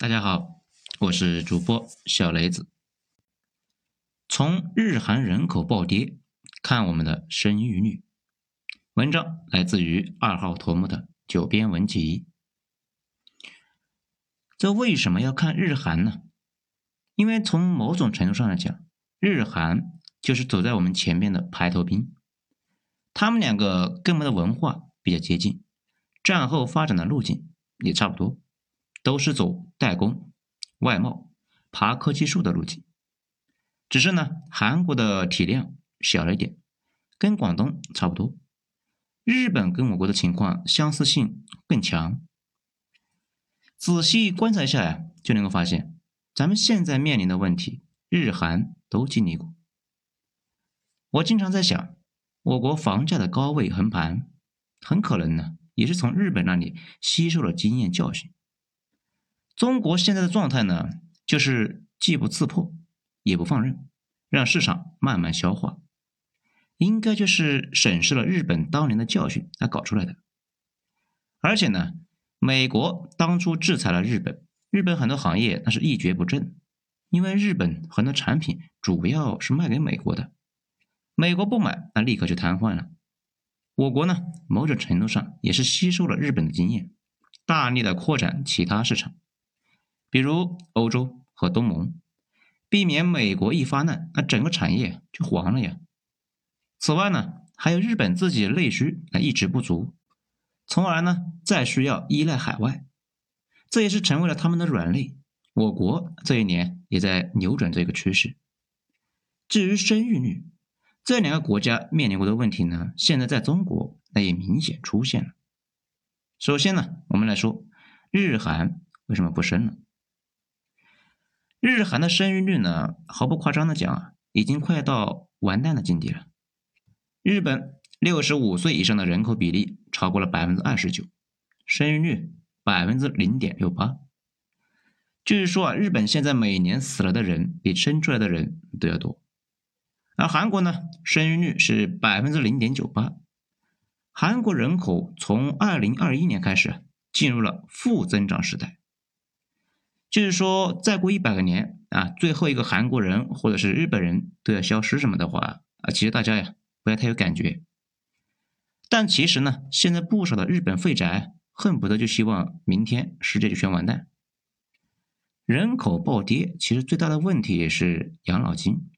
大家好，我是主播小雷子。从日韩人口暴跌看我们的生育率，文章来自于二号头目的九编文集。这为什么要看日韩呢？因为从某种程度上来讲，日韩就是走在我们前面的排头兵。他们两个跟我们的文化比较接近，战后发展的路径也差不多。都是走代工、外贸、爬科技树的路径，只是呢，韩国的体量小了一点，跟广东差不多。日本跟我国的情况相似性更强。仔细观察一下呀，就能够发现，咱们现在面临的问题，日韩都经历过。我经常在想，我国房价的高位横盘，很可能呢，也是从日本那里吸收了经验教训。中国现在的状态呢，就是既不刺破，也不放任，让市场慢慢消化，应该就是审视了日本当年的教训来搞出来的。而且呢，美国当初制裁了日本，日本很多行业那是一蹶不振，因为日本很多产品主要是卖给美国的，美国不买，那立刻就瘫痪了。我国呢，某种程度上也是吸收了日本的经验，大力的扩展其他市场。比如欧洲和东盟，避免美国一发难，那整个产业就黄了呀。此外呢，还有日本自己的内需那一直不足，从而呢再需要依赖海外，这也是成为了他们的软肋。我国这一年也在扭转这个趋势。至于生育率，这两个国家面临过的问题呢，现在在中国那也明显出现了。首先呢，我们来说日韩为什么不生了？日韩的生育率呢，毫不夸张的讲啊，已经快到完蛋的境地了。日本六十五岁以上的人口比例超过了百分之二十九，生育率百分之零点六八，就是说啊，日本现在每年死了的人比生出来的人都要多。而韩国呢，生育率是百分之零点九八，韩国人口从二零二一年开始进入了负增长时代。就是说，再过一百个年啊，最后一个韩国人或者是日本人都要消失什么的话啊，其实大家呀不要太有感觉。但其实呢，现在不少的日本废宅恨不得就希望明天世界就全完蛋。人口暴跌，其实最大的问题也是养老金，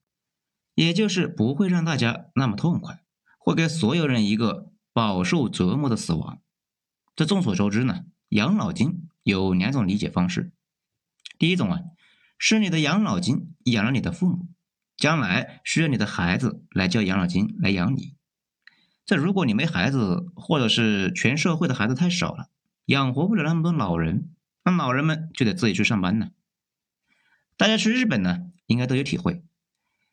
也就是不会让大家那么痛快，会给所有人一个饱受折磨的死亡。这众所周知呢，养老金有两种理解方式。第一种啊，是你的养老金养了你的父母，将来需要你的孩子来交养老金来养你。这如果你没孩子，或者是全社会的孩子太少了，养活不了那么多老人，那老人们就得自己去上班呢。大家去日本呢，应该都有体会，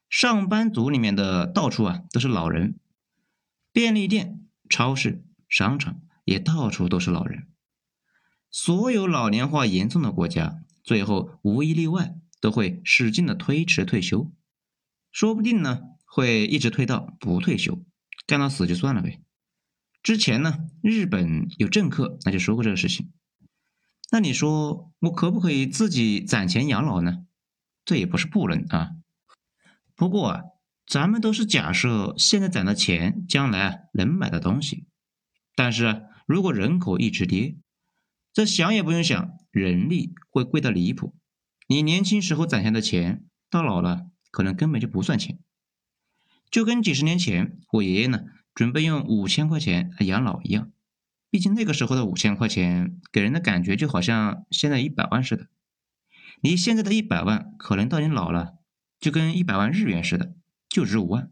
上班族里面的到处啊都是老人，便利店、超市、商场也到处都是老人。所有老年化严重的国家。最后无一例外都会使劲的推迟退休，说不定呢会一直推到不退休，干到死就算了呗。之前呢日本有政客那就说过这个事情，那你说我可不可以自己攒钱养老呢？这也不是不能啊。不过啊，咱们都是假设现在攒的钱将来能买的东西，但是如果人口一直跌。这想也不用想，人力会贵得离谱。你年轻时候攒下的钱，到老了可能根本就不算钱。就跟几十年前我爷爷呢，准备用五千块钱来养老一样。毕竟那个时候的五千块钱，给人的感觉就好像现在一百万似的。你现在的一百万，可能到你老了，就跟一百万日元似的，就值五万。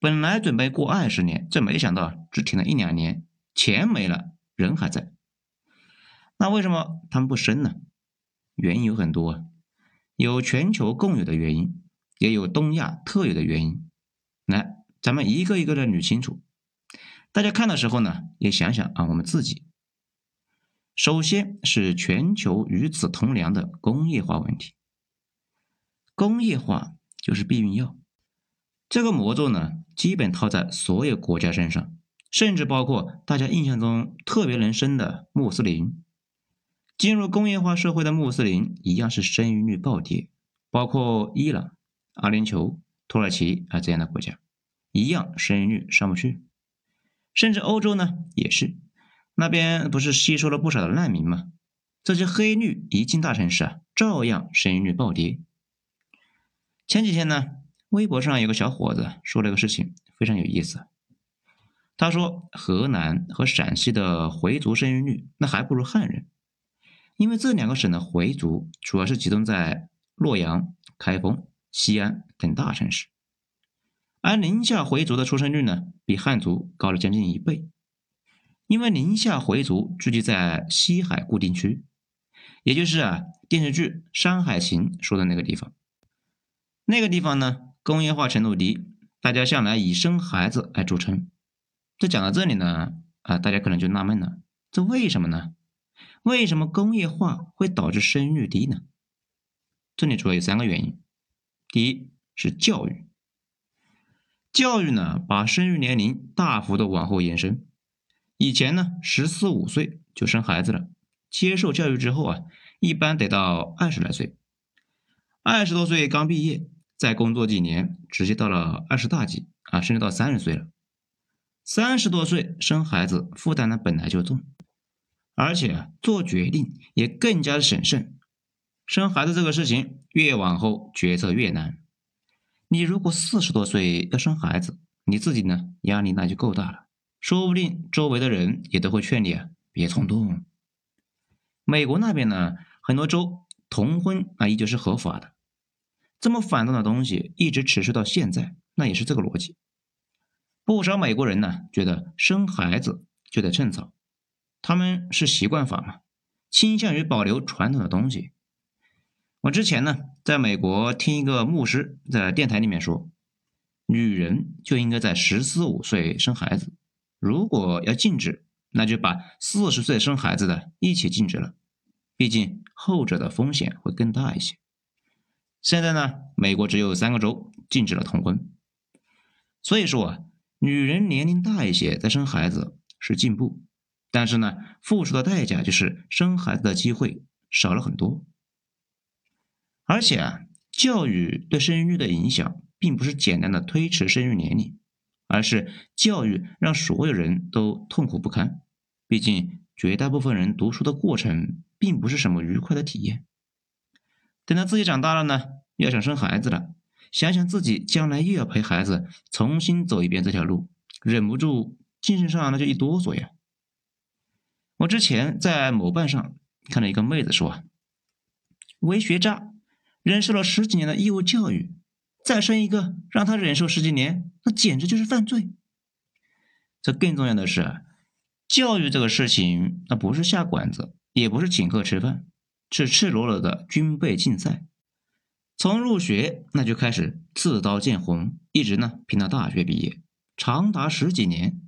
本来准备过二十年，这没想到只停了一两年，钱没了，人还在。那为什么他们不生呢？原因有很多啊，有全球共有的原因，也有东亚特有的原因。来，咱们一个一个的捋清楚。大家看的时候呢，也想想啊，我们自己。首先是全球与此同量的工业化问题。工业化就是避孕药，这个魔咒呢，基本套在所有国家身上，甚至包括大家印象中特别能生的穆斯林。进入工业化社会的穆斯林一样是生育率暴跌，包括伊朗、阿联酋、土耳其啊这样的国家，一样生育率上不去。甚至欧洲呢也是，那边不是吸收了不少的难民吗？这些黑绿一进大城市啊，照样生育率暴跌。前几天呢，微博上有个小伙子说了一个事情，非常有意思。他说，河南和陕西的回族生育率那还不如汉人。因为这两个省的回族主要是集中在洛阳、开封、西安等大城市，而宁夏回族的出生率呢，比汉族高了将近一倍。因为宁夏回族聚集在西海固定区，也就是啊电视剧《山海情》说的那个地方。那个地方呢，工业化程度低，大家向来以生孩子来著称。这讲到这里呢，啊，大家可能就纳闷了，这为什么呢？为什么工业化会导致生育率低呢？这里主要有三个原因。第一是教育，教育呢把生育年龄大幅的往后延伸。以前呢十四五岁就生孩子了，接受教育之后啊，一般得到二十来岁，二十多岁刚毕业，再工作几年，直接到了二十大几啊，甚至到三十岁了。三十多岁生孩子负担呢本来就重。而且做决定也更加的审慎，生孩子这个事情越往后决策越难。你如果四十多岁要生孩子，你自己呢压力那就够大了，说不定周围的人也都会劝你啊别冲动。美国那边呢，很多州同婚啊依旧是合法的，这么反动的东西一直持续到现在，那也是这个逻辑。不少美国人呢觉得生孩子就得趁早。他们是习惯法嘛，倾向于保留传统的东西。我之前呢，在美国听一个牧师在电台里面说，女人就应该在十四五岁生孩子，如果要禁止，那就把四十岁生孩子的一起禁止了，毕竟后者的风险会更大一些。现在呢，美国只有三个州禁止了同婚，所以说啊，女人年龄大一些再生孩子是进步。但是呢，付出的代价就是生孩子的机会少了很多。而且啊，教育对生育的影响，并不是简单的推迟生育年龄，而是教育让所有人都痛苦不堪。毕竟，绝大部分人读书的过程并不是什么愉快的体验。等到自己长大了呢，要想生孩子了，想想自己将来又要陪孩子重新走一遍这条路，忍不住精神上那就一哆嗦呀。我之前在某瓣上看到一个妹子说：“为学渣，忍受了十几年的义务教育，再生一个让他忍受十几年，那简直就是犯罪。”这更重要的是，教育这个事情，那不是下馆子，也不是请客吃饭，是赤裸裸的军备竞赛。从入学那就开始刺刀见红，一直呢拼到大学毕业，长达十几年。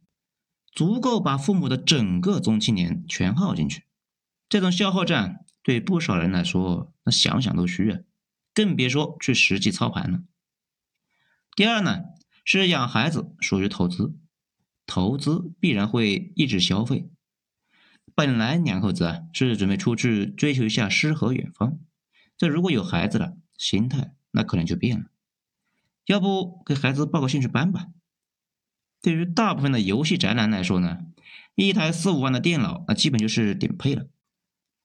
足够把父母的整个中青年全耗进去，这种消耗战对不少人来说，那想想都虚啊，更别说去实际操盘了。第二呢，是养孩子属于投资，投资必然会抑制消费。本来两口子啊是准备出去追求一下诗和远方，这如果有孩子了，心态那可能就变了，要不给孩子报个兴趣班吧。对于大部分的游戏宅男来说呢，一台四五万的电脑那基本就是顶配了。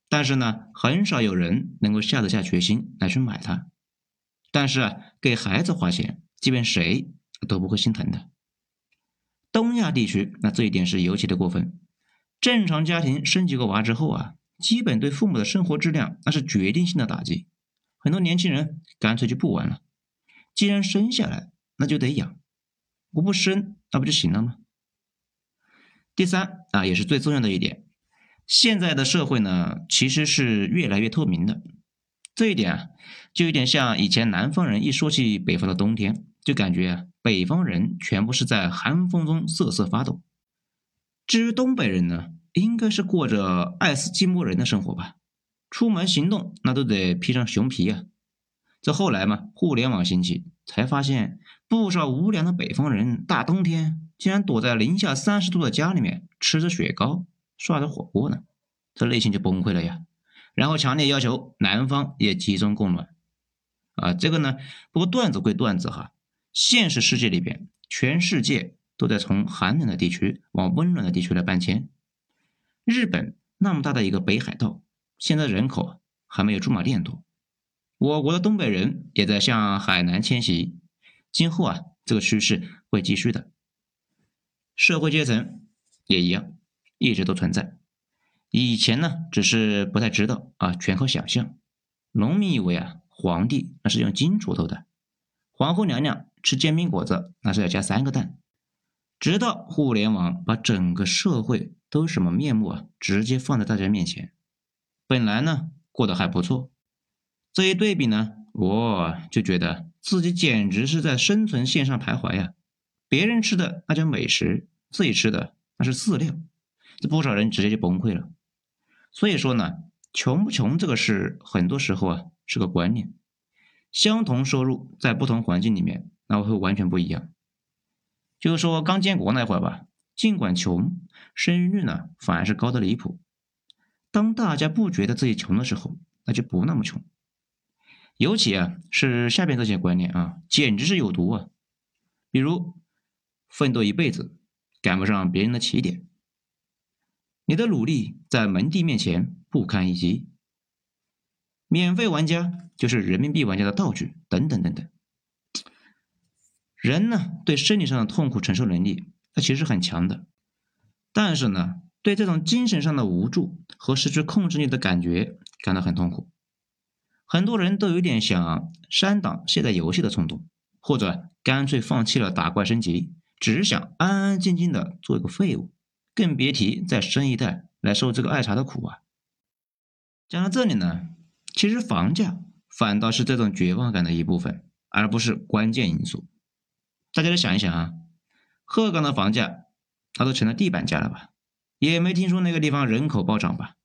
但是呢，很少有人能够下得下决心来去买它。但是啊，给孩子花钱，即便谁都不会心疼的。东亚地区那这一点是尤其的过分。正常家庭生几个娃之后啊，基本对父母的生活质量那是决定性的打击。很多年轻人干脆就不玩了。既然生下来，那就得养。我不生，那不就行了吗？第三啊，也是最重要的一点，现在的社会呢，其实是越来越透明的。这一点啊，就有点像以前南方人一说起北方的冬天，就感觉啊，北方人全部是在寒风中瑟瑟发抖。至于东北人呢，应该是过着爱斯基摩人的生活吧，出门行动那都得披上熊皮啊。这后来嘛，互联网兴起，才发现。不少无良的北方人，大冬天竟然躲在零下三十度的家里面吃着雪糕，涮着火锅呢，这内心就崩溃了呀！然后强烈要求南方也集中供暖。啊，这个呢，不过段子归段子哈，现实世界里边，全世界都在从寒冷的地区往温暖的地区来搬迁。日本那么大的一个北海道，现在人口还没有驻马店多。我国的东北人也在向海南迁徙，今后啊，这个趋势会继续的。社会阶层也一样，一直都存在。以前呢，只是不太知道啊，全靠想象。农民以为啊。皇帝那是用金锄头的，皇后娘娘吃煎饼果子那是要加三个蛋。直到互联网把整个社会都什么面目啊，直接放在大家面前。本来呢过得还不错，这一对比呢，我就觉得自己简直是在生存线上徘徊呀。别人吃的那叫美食，自己吃的那是饲料，这不少人直接就崩溃了。所以说呢，穷不穷这个事，很多时候啊。是个观念，相同收入在不同环境里面，那会完全不一样。就是说刚建国那会儿吧，尽管穷，生育率呢反而是高的离谱。当大家不觉得自己穷的时候，那就不那么穷。尤其啊是下边这些观念啊，简直是有毒啊。比如奋斗一辈子赶不上别人的起点，你的努力在门第面前不堪一击。免费玩家就是人民币玩家的道具，等等等等。人呢，对生理上的痛苦承受能力，那其实很强的，但是呢，对这种精神上的无助和失去控制力的感觉感到很痛苦。很多人都有点想删档卸载游戏的冲动，或者干脆放弃了打怪升级，只想安安静静的做一个废物，更别提再生一代来受这个爱茶的苦啊。讲到这里呢。其实房价反倒是这种绝望感的一部分，而不是关键因素。大家再想一想啊，鹤岗的房价，它都成了地板价了吧？也没听说那个地方人口暴涨吧？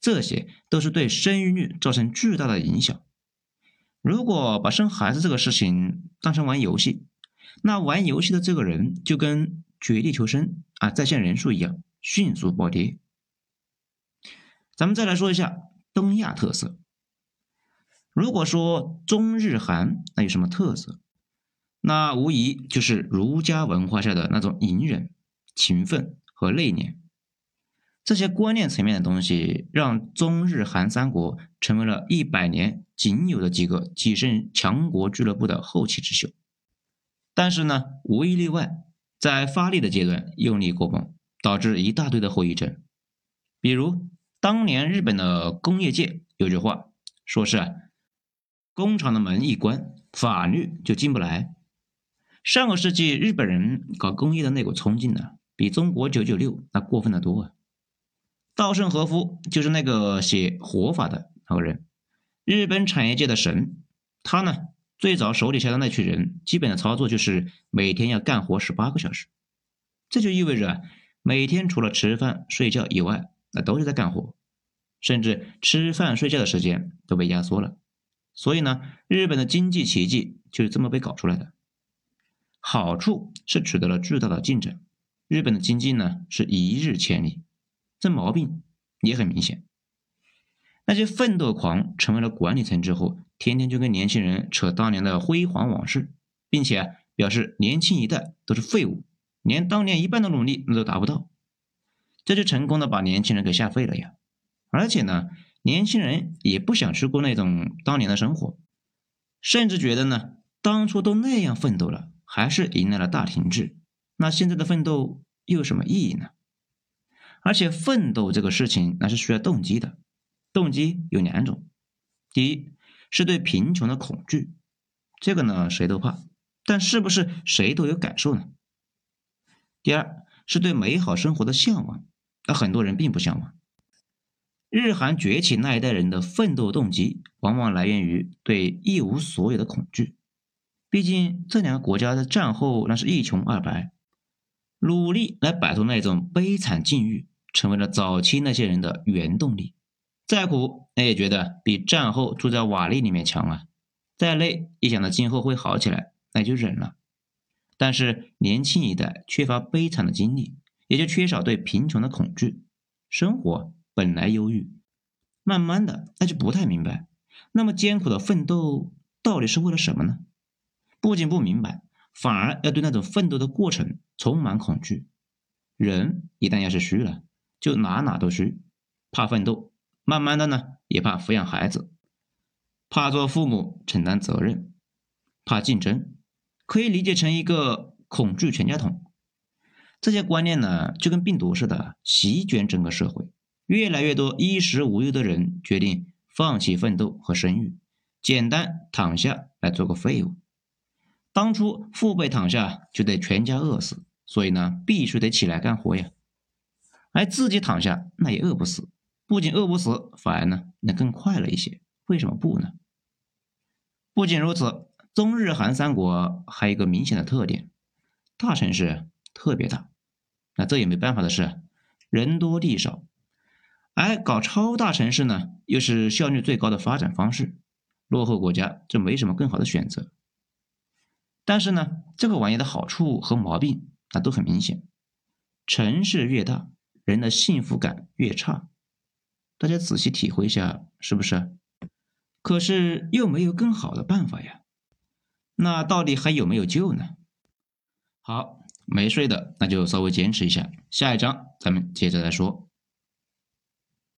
这些都是对生育率造成巨大的影响。如果把生孩子这个事情当成玩游戏，那玩游戏的这个人就跟绝地求生啊在线人数一样，迅速暴跌。咱们再来说一下。东亚特色，如果说中日韩那有什么特色，那无疑就是儒家文化下的那种隐忍、勤奋和内敛。这些观念层面的东西，让中日韩三国成为了一百年仅有的几个跻身强国俱乐部的后起之秀。但是呢，无一例外，在发力的阶段用力过猛，导致一大堆的后遗症，比如。当年日本的工业界有句话，说是工厂的门一关，法律就进不来。上个世纪日本人搞工业的那股冲劲呢，比中国九九六那过分的多啊。稻盛和夫就是那个写《活法》的那个人，日本产业界的神。他呢，最早手底下的那群人，基本的操作就是每天要干活十八个小时，这就意味着啊每天除了吃饭睡觉以外，那都是在干活。甚至吃饭睡觉的时间都被压缩了，所以呢，日本的经济奇迹就是这么被搞出来的。好处是取得了巨大的进展，日本的经济呢是一日千里。这毛病也很明显，那些奋斗狂成为了管理层之后，天天就跟年轻人扯当年的辉煌往事，并且表示年轻一代都是废物，连当年一半的努力那都达不到，这就成功的把年轻人给吓废了呀。而且呢，年轻人也不想去过那种当年的生活，甚至觉得呢，当初都那样奋斗了，还是迎来了大停滞，那现在的奋斗又有什么意义呢？而且奋斗这个事情，那是需要动机的，动机有两种，第一是对贫穷的恐惧，这个呢谁都怕，但是不是谁都有感受呢？第二是对美好生活的向往，那很多人并不向往。日韩崛起那一代人的奋斗动机，往往来源于对一无所有的恐惧。毕竟这两个国家的战后那是一穷二白，努力来摆脱那种悲惨境遇，成为了早期那些人的原动力。再苦，那也觉得比战后住在瓦砾里面强啊！再累，一想到今后会好起来，那就忍了。但是年轻一代缺乏悲惨的经历，也就缺少对贫穷的恐惧，生活。本来忧郁，慢慢的那就不太明白，那么艰苦的奋斗到底是为了什么呢？不仅不明白，反而要对那种奋斗的过程充满恐惧。人一旦要是虚了，就哪哪都虚，怕奋斗，慢慢的呢，也怕抚养孩子，怕做父母承担责任，怕竞争，可以理解成一个恐惧全家桶。这些观念呢，就跟病毒似的席卷整个社会。越来越多衣食无忧的人决定放弃奋斗和生育，简单躺下来做个废物。当初父辈躺下就得全家饿死，所以呢，必须得起来干活呀。而自己躺下那也饿不死，不仅饿不死，反而呢能更快乐一些。为什么不呢？不仅如此，中日韩三国还有一个明显的特点：大城市特别大。那这也没办法的事，人多地少。而搞超大城市呢，又是效率最高的发展方式，落后国家就没什么更好的选择。但是呢，这个玩意的好处和毛病那都很明显。城市越大，人的幸福感越差。大家仔细体会一下，是不是？可是又没有更好的办法呀。那到底还有没有救呢？好，没睡的那就稍微坚持一下，下一章咱们接着再说。